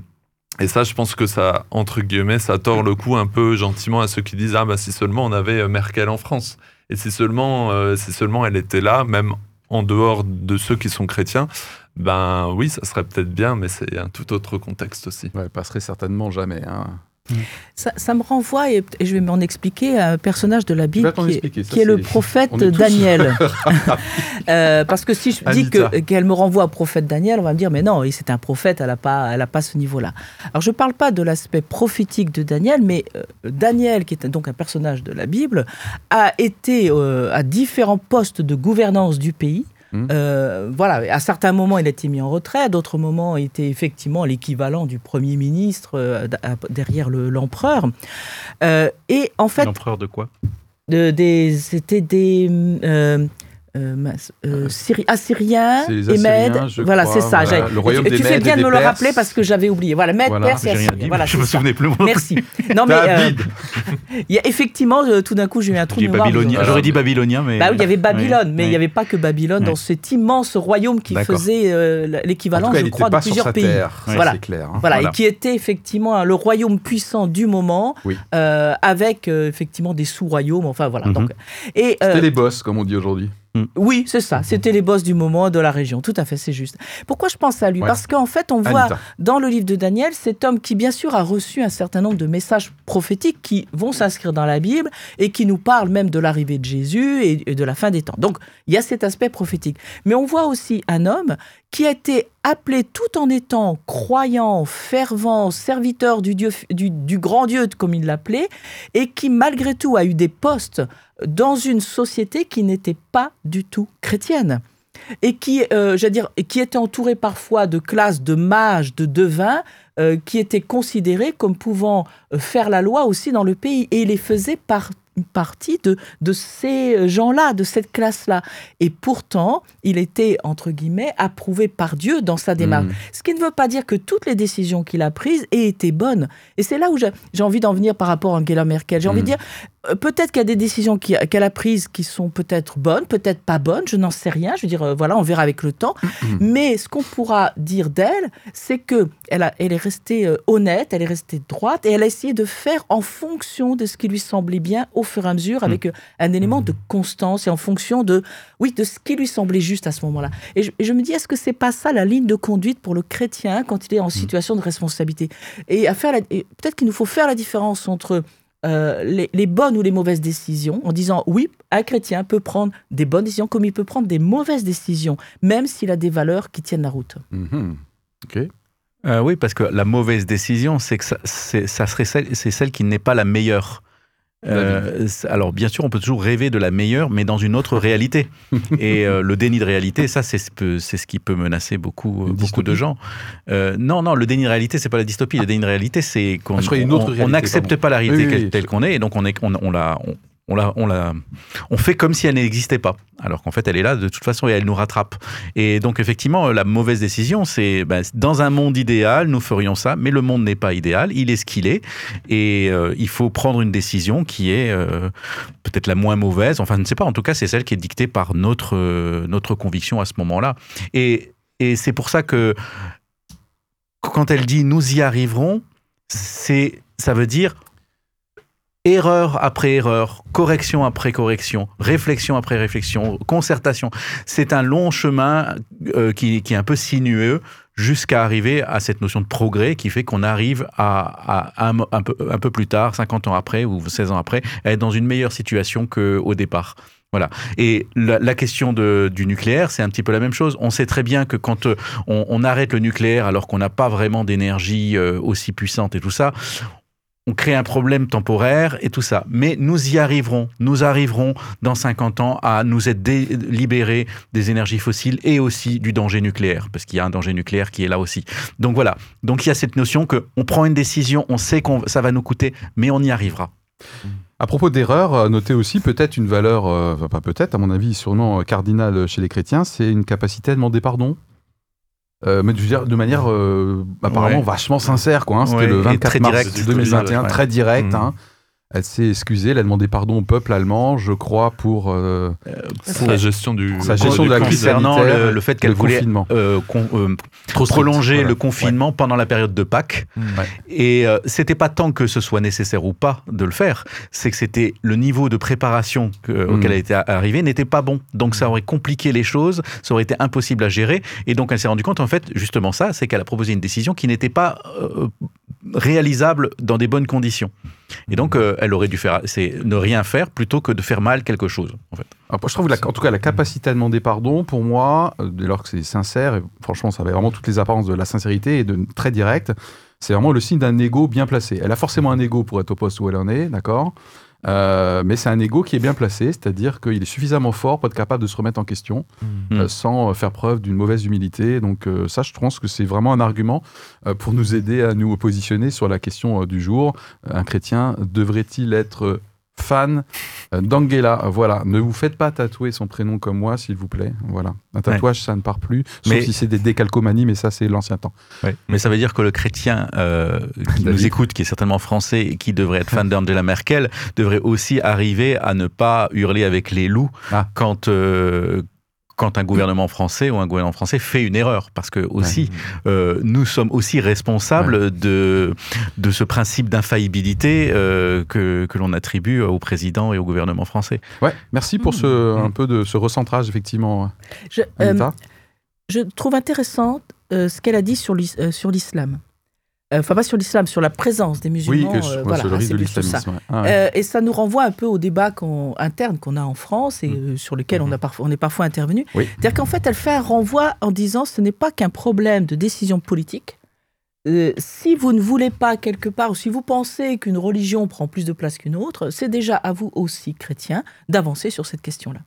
et ça, je pense que ça, entre guillemets, ça tord le cou un peu gentiment à ceux qui disent Ah, bah si seulement on avait euh, Merkel en France. Et si seulement, euh, si seulement elle était là, même en dehors de ceux qui sont chrétiens, ben oui, ça serait peut-être bien, mais c'est un tout autre contexte aussi. Ouais, elle passerait certainement jamais. Hein. Ça, ça me renvoie, et, et je vais m'en expliquer, à un personnage de la Bible qui est, expliquer. ça, qui est le prophète est Daniel. Euh, parce que si je dis qu'elle me renvoie au prophète Daniel, on va me dire, mais non, c'est un prophète, elle n'a pas, elle a pas ce niveau-là. Alors je ne parle pas de l'aspect prophétique de Daniel, mais euh, Daniel, qui est donc un personnage de la Bible, a été euh, à différents postes de gouvernance du pays. Mhm. Euh, voilà, à certains moments, il a été mis en retrait, à d'autres moments, il était effectivement l'équivalent du Premier ministre euh, derrière le- l'empereur. Euh, et en fait, L'empereur de quoi? De- c'était des euh, euh, euh, Syri- les et je Voilà, c'est ça. voilà. j'ai- Le royaume tu, des tu fais bien et de me le rappeler parce que j'avais oublié. Voilà, Mèdes, Voilà. Perses et J'ai rien Assyriens. dit, Voilà, je me souvenais plus. moi. Merci. Non, mais euh, y a effectivement, euh, tout d'un coup, j'ai eu un trou de mémoire. J'aurais dit babylonien, mais. Bah oui, il y avait Babylone, Oui, mais il oui. n'y avait pas que Babylone Oui. dans cet immense royaume qui faisait euh, En l'équivalent, je crois, de plusieurs pays. Voilà. c'est clair. hein. Voilà, et qui était effectivement le royaume puissant du moment, avec effectivement des sous-royaumes. Enfin voilà. Mhm. Et C'était les boss, comme on dit aujourd'hui. Oui, c'est ça. C'était les boss du moment de la région. Tout à fait, c'est juste. Pourquoi je pense à lui? Ouais. Parce qu'en fait, on voit Anita. dans le livre de Daniel cet homme qui, bien sûr, a reçu un certain nombre de messages prophétiques qui vont s'inscrire dans la Bible et qui nous parlent même de l'arrivée de Jésus et de la fin des temps. Donc, il y a cet aspect prophétique. Mais on voit aussi un homme qui a été appelé tout en étant croyant, fervent, serviteur du, Dieu, du, grand Dieu, comme il l'appelait, et qui, malgré tout, a eu des postes dans une société qui n'était pas du tout chrétienne et qui, euh, dire, qui était entouré parfois de classes de mages, de devins, euh, qui étaient considérés comme pouvant euh, faire la loi aussi dans le pays. Et il les faisait par partie de, de ces gens-là, de cette classe-là. Et pourtant, il était, entre guillemets, approuvé par Dieu dans sa démarche. Mm. Ce qui ne veut pas dire que toutes les décisions qu'il a prises aient été bonnes. Et c'est là où j'ai envie d'en venir par rapport à Angela Merkel. J'ai envie de Mm. dire, peut-être qu'il y a des décisions qu'elle a prises qui sont peut-être bonnes, peut-être pas bonnes, je n'en sais rien. Je veux dire, euh, voilà, on verra avec le temps. Mais ce qu'on pourra dire d'elle, c'est que elle, a, elle est restée euh, honnête, elle est restée droite et elle a essayé de faire en fonction de ce qui lui semblait bien au fur et à mesure, avec euh, un élément de constance et en fonction de, oui, de ce qui lui semblait juste à ce moment-là. Et je, et je me dis, est-ce que c'est pas ça la ligne de conduite pour le chrétien quand il est en situation de responsabilité? Et à faire, la- et peut-être qu'il nous faut faire la différence entre euh, les, les bonnes ou les mauvaises décisions, en disant oui, un chrétien peut prendre des bonnes décisions comme il peut prendre des mauvaises décisions, même s'il a des valeurs qui tiennent la route. Mhm. Ok. Euh, oui, parce que la mauvaise décision, c'est que ça, c'est- ça serait celle, c'est celle qui n'est pas la meilleure. Euh, alors bien sûr, on peut toujours rêver de la meilleure, mais dans une autre réalité. Et euh, le déni de réalité, ça, c'est ce, qui peut menacer beaucoup, Une beaucoup de gens. Euh, non, non, le déni de réalité, c'est pas la dystopie. Le déni de réalité, c'est qu'on Ah, n'accepte pas la réalité Oui, oui, telle- oui. telle qu'on est, et donc on, est, on, on la, on, on la, on la, on fait comme si elle n'existait pas, alors qu'en fait elle est là de toute façon et elle nous rattrape. Et donc effectivement, la mauvaise décision, c'est ben, dans un monde idéal, nous ferions ça, mais le monde n'est pas idéal, il est ce qu'il est, et euh, il faut prendre une décision qui est euh, peut-être la moins mauvaise. Enfin, je ne sais pas. En tout cas, c'est celle qui est dictée par notre euh, notre conviction à ce moment-là. Et et c'est pour ça que quand elle dit nous y arriverons, c'est ça veut dire erreur après erreur, correction après correction, réflexion après réflexion, concertation. C'est un long chemin euh, qui, est un peu sinueux jusqu'à arriver à cette notion de progrès qui fait qu'on arrive à, un, peu, plus tard, 50 ans après ou 16 ans après, à être dans une meilleure situation qu'au départ. Voilà. Et la, question du nucléaire, c'est un petit peu la même chose. On sait très bien que quand euh, on, on arrête le nucléaire alors qu'on n'a pas vraiment d'énergie euh, aussi puissante et tout ça, on crée un problème temporaire et tout ça. Mais nous y arriverons. Nous arriverons dans 50 ans à nous être libérés des énergies fossiles et aussi du danger nucléaire, parce qu'il y a un danger nucléaire qui est là aussi. Donc voilà. Donc il y a cette notion que on prend une décision, on sait que ça va nous coûter, mais on y arrivera. À propos d'erreur, euh, notez aussi peut-être une valeur, euh, pas peut-être, à mon avis, sûrement cardinale chez les chrétiens, c'est une capacité à demander pardon. Euh, mais de manière apparemment vachement sincère, quoi. Hein. C'était le 24 mars 2021, très direct. Mmh. Hein. Elle s'est excusée, elle a demandé pardon au peuple allemand, je crois, pour, euh, sa gestion du sa gestion de la crise concernant le, fait qu'elle voulait euh, euh, prolonger le confinement pendant la période de Pâques. Mm. Et c'était pas tant que ce soit nécessaire ou pas de le faire, c'est que c'était le niveau de préparation mm. auquel elle était arrivée n'était pas bon. Donc ça aurait compliqué les choses, ça aurait été impossible à gérer. Et donc elle s'est rendue compte, en fait, justement ça, c'est qu'elle a proposé une décision qui n'était pas réalisable dans des bonnes conditions. Et donc, euh, elle aurait dû faire, c'est ne rien faire plutôt que de faire mal quelque chose. En fait. je trouve, en tout cas, la capacité à demander pardon, pour moi, euh, dès lors que c'est sincère, et franchement, ça avait vraiment toutes les apparences de la sincérité et de très direct, c'est vraiment le signe d'un ego bien placé. Elle a forcément un ego pour être au poste où elle en est, d'accord? Euh, mais c'est un ego qui est bien placé, c'est-à-dire qu'il est suffisamment fort pour être capable de se remettre en question mmh. euh, sans faire preuve d'une mauvaise humilité. Donc euh, ça, je pense que c'est vraiment un argument pour nous aider à nous positionner sur la question du jour. Un chrétien devrait-il être fan euh, d'Angela. Voilà, ne vous faites pas tatouer son prénom comme moi, s'il vous plaît. Voilà, un tatouage, ça ne part plus, sauf mais... si c'est des décalcomanies, mais ça, c'est l'ancien temps. Mais ça veut dire que le chrétien euh, qui nous écoute, qui est certainement français et qui devrait être fan d'Angela Merkel, devrait aussi arriver à ne pas hurler avec les loups ah. quand, euh, quand un gouvernement français ou un gouvernement français fait une erreur, parce que aussi euh, nous sommes aussi responsables de de ce principe d'infaillibilité euh, que, que l'on attribue au président et au gouvernement français. Ouais, merci pour ce un peu de ce recentrage effectivement. Je, euh, je trouve intéressant ce qu'elle a dit sur l'islam. Euh, enfin pas sur l'islam, sur la présence des musulmans. Oui, euh, voilà, le de l'islamisme. Ah euh, et ça nous renvoie un peu au débat interne qu'on a en France et mm. sur lequel on, a mm-hmm. on est parfois intervenu. C'est-à-dire qu'en fait, elle fait un renvoi en disant ce n'est pas qu'un problème de décision politique. si vous ne voulez pas quelque part, ou si vous pensez qu'une religion prend plus de place qu'une autre, c'est déjà à vous aussi, chrétiens, d'avancer sur cette question-là.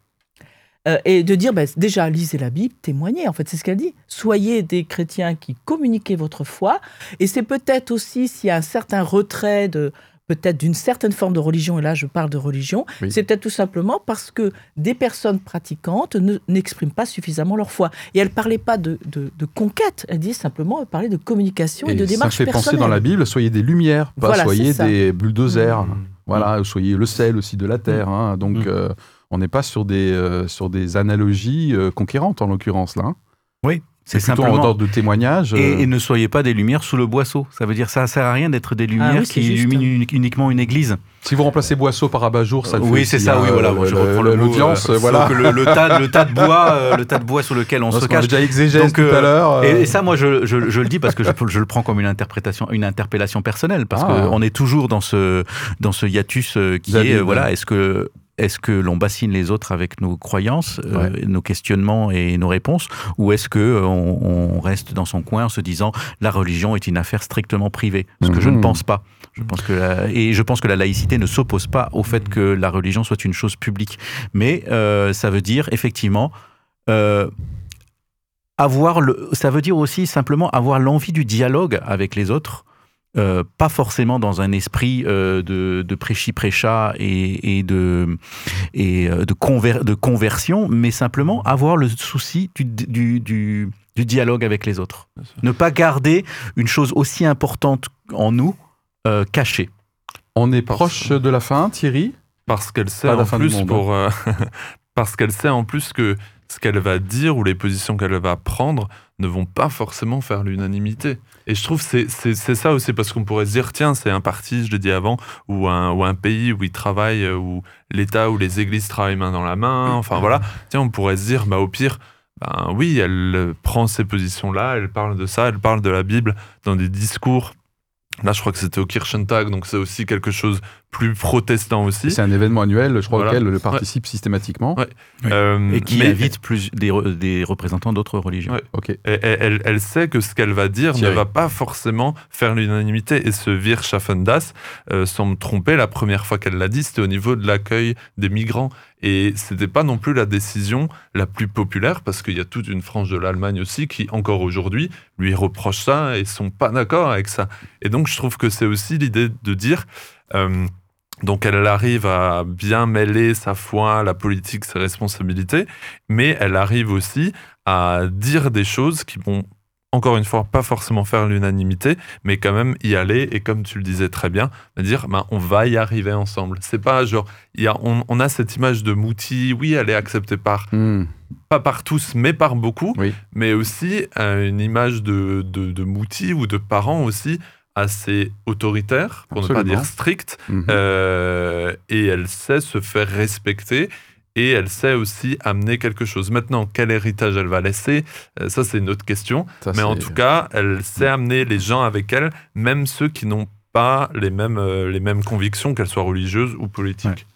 Euh, et de dire, bah, déjà, lisez la Bible, témoignez, en fait, c'est ce qu'elle dit. Soyez des chrétiens qui communiquez votre foi. Et c'est peut-être aussi, s'il y a un certain retrait de peut-être d'une certaine forme de religion, et là je parle de religion, c'est peut-être tout simplement parce que des personnes pratiquantes n'expriment pas suffisamment leur foi. Et elle ne parlait pas de, de, conquête, elle dit simplement, elle parlait de communication et, de démarche Ça fait penser dans la Bible, soyez des lumières, pas soyez des bulldozers. Mmh. Voilà, soyez le sel aussi de la terre. Hein. donc... Mmh. Euh, on n'est pas sur des, euh, sur des analogies euh, conquérantes en l'occurrence là. Hein. Oui, c'est simplement en ordre de témoignage. Euh. Et, ne soyez pas des lumières sous le boisseau. Ça veut dire ça sert à rien d'être des ah lumières qui illuminent uniquement une église. Si vous remplacez boisseau par abat-jour, ça le Oui, c'est ça. oui, voilà. je reprends l'audience. voilà. Le, tas, le, tas, de bois, le tas de bois sur lequel on se cache. déjà exégèse tout à l'heure. Et, ça, moi, je, je, le dis parce que je, je, le prends comme une interprétation, une interpellation personnelle, parce ah. qu'on est toujours dans ce dans ce hiatus qui est voilà. Est-ce que est-ce que l'on bassine les autres avec nos croyances, euh, nos questionnements et nos réponses, ou est-ce que euh, on, reste dans son coin en se disant la religion est une affaire strictement privée? Ce que je ne mhm. pense pas. Je pense que et je pense que la laïcité ne s'oppose pas au fait que la religion soit une chose publique, mais euh, ça veut dire effectivement avoir le, ça veut dire aussi simplement avoir l'envie du dialogue avec les autres euh, pas forcément dans un esprit euh, de, de prêchi-prêcha et, de, et euh, de, de, conversion, mais simplement avoir le souci du, du, du, dialogue avec les autres. Ne pas garder une chose aussi importante en nous cachée. On est proche de la fin, Thierry? Parce qu'elle sait en plus hein. pour parce qu'elle sait en plus que ce qu'elle va dire ou les positions qu'elle va prendre ne vont pas forcément faire l'unanimité. Et je trouve que c'est ça aussi, parce qu'on pourrait se dire, tiens, c'est un parti, je l'ai dit avant, ou un, ou un pays où ils travaillent, euh, où l'État ou les églises travaillent main dans la main, enfin voilà. Tiens, on pourrait se dire, bah, au pire, ben oui, elle prend ces positions-là, elle parle de ça, elle parle de la Bible dans des discours Là, je crois que c'était au Kirchentag, donc c'est aussi quelque chose plus protestant aussi. C'est un événement annuel, je crois, auquel le participe systématiquement. Euh, et qui invite plus des, des représentants d'autres religions. Ok. elle, elle, sait que ce qu'elle va dire ne va pas forcément faire l'unanimité. Et ce Wir schaffen das, euh, sans me tromper, la première fois qu'elle l'a dit, c'était au niveau de l'accueil des migrants. Et c'était pas non plus la décision la plus populaire, parce qu'il y a toute une frange de l'Allemagne aussi qui, encore aujourd'hui, lui reproche ça et sont pas d'accord avec ça. Et donc, je trouve que c'est aussi l'idée de dire. Euh, donc elle arrive à bien mêler sa foi, la politique, ses responsabilités, mais elle arrive aussi à dire des choses qui vont encore une fois, pas forcément faire l'unanimité, mais quand même y aller et comme tu le disais très bien, dire ben, on va y arriver ensemble. C'est pas genre, y a, on, a cette image de Mouti, oui, elle est acceptée par, hmm. pas par tous, mais par beaucoup, mais aussi euh, une image de, de, Mouti ou de parents aussi assez autoritaire, pour ne pas dire strict, mhm. euh, et elle sait se faire respecter et elle sait aussi amener quelque chose. Maintenant, quel héritage elle va laisser, euh, ça c'est une autre question. Mais en tout cas, elle sait amener les gens avec elle, même ceux qui n'ont pas les mêmes, euh, les mêmes convictions, qu'elles soient religieuses ou politiques.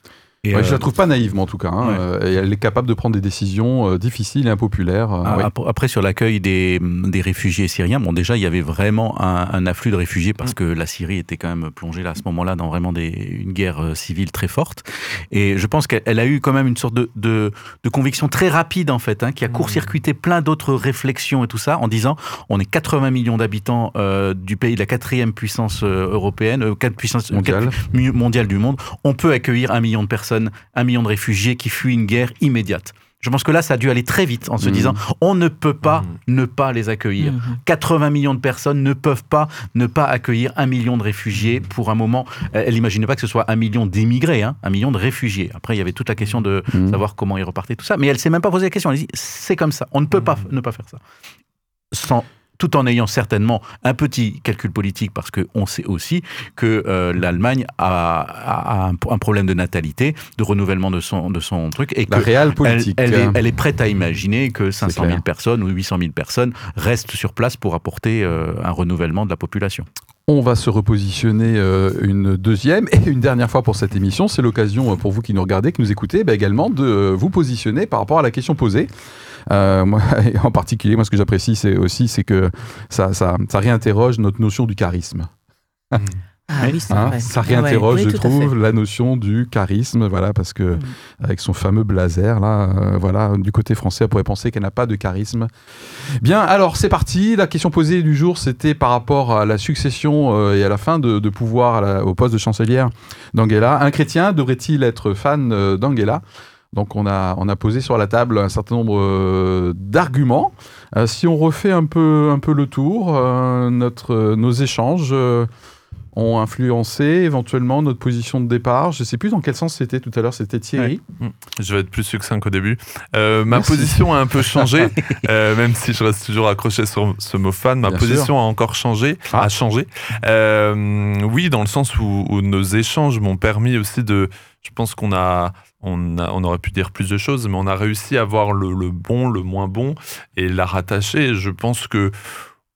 Je ne Je la trouve pas naïvement en tout cas. Hein. Euh, elle est capable de prendre des décisions euh, difficiles et impopulaires. Euh, ah, après, sur l'accueil des, des, réfugiés syriens, bon, déjà, il y avait vraiment un, afflux de réfugiés parce mm. que la Syrie était quand même plongée là, à ce moment-là dans vraiment des, une guerre civile très forte. Et je pense qu'elle a eu quand même une sorte de, de, de conviction très rapide, en fait, hein, qui a mm. court-circuité plein d'autres réflexions et tout ça, en disant on est 80 millions d'habitants du pays de la quatrième puissance européenne, quatre puissance mondiale. mondiale du monde, on peut accueillir un million de personnes un million de réfugiés qui fuient une guerre immédiate. Je pense que là, ça a dû aller très vite en se mmh. disant on ne peut pas mmh. ne pas les accueillir. 80 mmh. millions de personnes ne peuvent pas ne pas accueillir un million de réfugiés pour un moment. Elle n'imaginait pas que ce soit un million d'émigrés, hein, un million de réfugiés. Après, il y avait toute la question de savoir comment ils repartaient, tout ça. Mais elle s'est même pas posé la question. Elle dit c'est comme ça. On ne peut pas ne pas faire ça. Sans tout en ayant certainement un petit calcul politique, parce qu'on sait aussi que euh, l'Allemagne a, un, problème de natalité, de renouvellement de son, de son truc, et La réelle politique. Elle, est, elle, est, prête à imaginer que 500 000 personnes ou 800 000 personnes restent sur place pour apporter euh, un renouvellement de la population. On va se repositionner euh, une deuxième et une dernière fois pour cette émission. C'est l'occasion pour vous qui nous regardez, qui nous écoutez, bah, également de vous positionner par rapport à la question posée. Euh, moi, en particulier, moi, ce que j'apprécie, c'est aussi, c'est que ça, ça, ça, réinterroge notre notion du charisme. Ah, oui, hein, ça réinterroge, je trouve, la notion du charisme, voilà, parce que hmm. avec son fameux blazer, là, euh, voilà, du côté français, on pourrait penser qu'elle n'a pas de charisme. Bien, alors c'est parti. La question posée du jour, c'était par rapport à la succession euh, et à la fin de, pouvoir au poste de chancelière d'Angela. Un chrétien devrait-il être fan d'Angela donc on a, on a posé sur la table un certain nombre euh, d'arguments. Euh, si on refait un peu, un peu le tour, euh, notre, nos échanges ont influencé éventuellement notre position de départ. Je ne sais plus dans quel sens c'était tout à l'heure, c'était Thierry. Mm. Je vais être plus succinct qu'au début. ma position a un peu changé, même si je reste toujours accroché sur ce mot fan. Ma position a encore changé, ah. a changé. oui, dans le sens où, où nos échanges m'ont permis aussi de... Je pense qu'on a on, aurait pu dire plus de choses, mais on a réussi à voir le, bon, le moins bon et la rattacher. Je pense que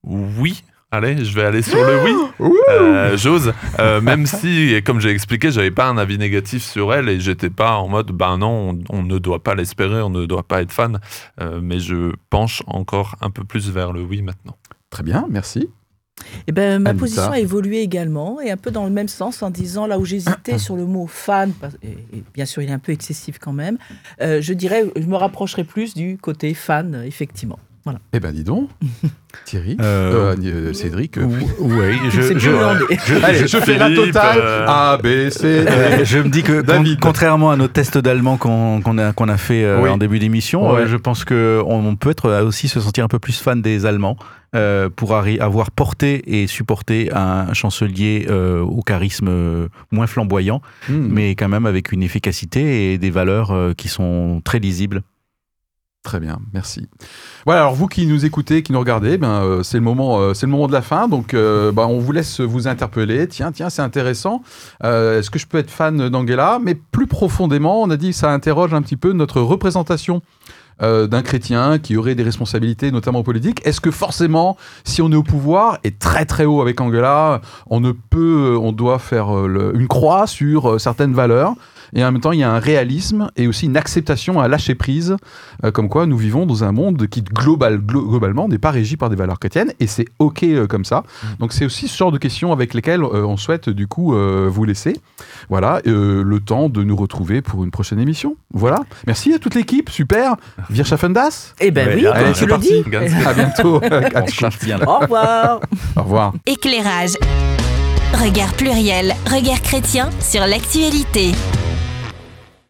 oui, Allez, je vais aller sur le oui. Euh, j'ose. Euh, même si, comme j'ai expliqué, j'avais pas un avis négatif sur elle et j'étais pas en mode, ben non, on, ne doit pas l'espérer, on ne doit pas être fan. Euh, mais je penche encore un peu plus vers le oui maintenant. Très bien, merci. Eh ben, ma position a évolué également, et un peu dans le même sens, en disant là où j'hésitais sur le mot fan, et, bien sûr il est un peu excessif quand même, euh, je dirais, je me rapprocherai plus du côté fan, effectivement. Voilà. Eh ben dis donc, Thierry, euh, euh, Cédric. oui, je, je, fais la totale. A, B, C. je me dis que contrairement à nos tests d'allemand qu'on a, qu'on a fait en début d'émission, je pense qu'on on peut être aussi se sentir un peu plus fan des Allemands. Euh, pour avoir porté et supporté un chancelier euh, au charisme euh, moins flamboyant, hmm. mais quand même avec une efficacité et des valeurs qui sont très lisibles. Très bien, merci. Voilà, alors vous qui nous écoutez, qui nous regardez, ben, c'est le moment, c'est le moment de la fin. Donc, ben, on vous laisse vous interpeller. Tiens, tiens, c'est intéressant. Est-ce que je peux être fan d'Angela? Mais plus profondément, on a dit que ça interroge un petit peu notre représentation euh, d'un chrétien qui aurait des responsabilités, notamment politiques. Est-ce que forcément, si on est au pouvoir et très très haut avec Angela, on ne peut, on doit faire euh, une croix sur euh, certaines valeurs? Et en même temps, il y a un réalisme et aussi une acceptation à lâcher prise, euh, comme quoi nous vivons dans un monde qui global, glo- globalement n'est pas régi par des valeurs chrétiennes et c'est ok euh, comme ça. Donc c'est aussi ce genre de questions avec lesquelles euh, on souhaite du coup euh, vous laisser. Voilà, euh, le temps de nous retrouver pour une prochaine émission. Voilà. Merci à toute l'équipe, super. Virschaffendas. Eh ben oui, allez, comme c'est tu le parti. dis. À bientôt. À. Au revoir. Au revoir. Éclairage. Regard pluriel, regard chrétien sur l'actualité.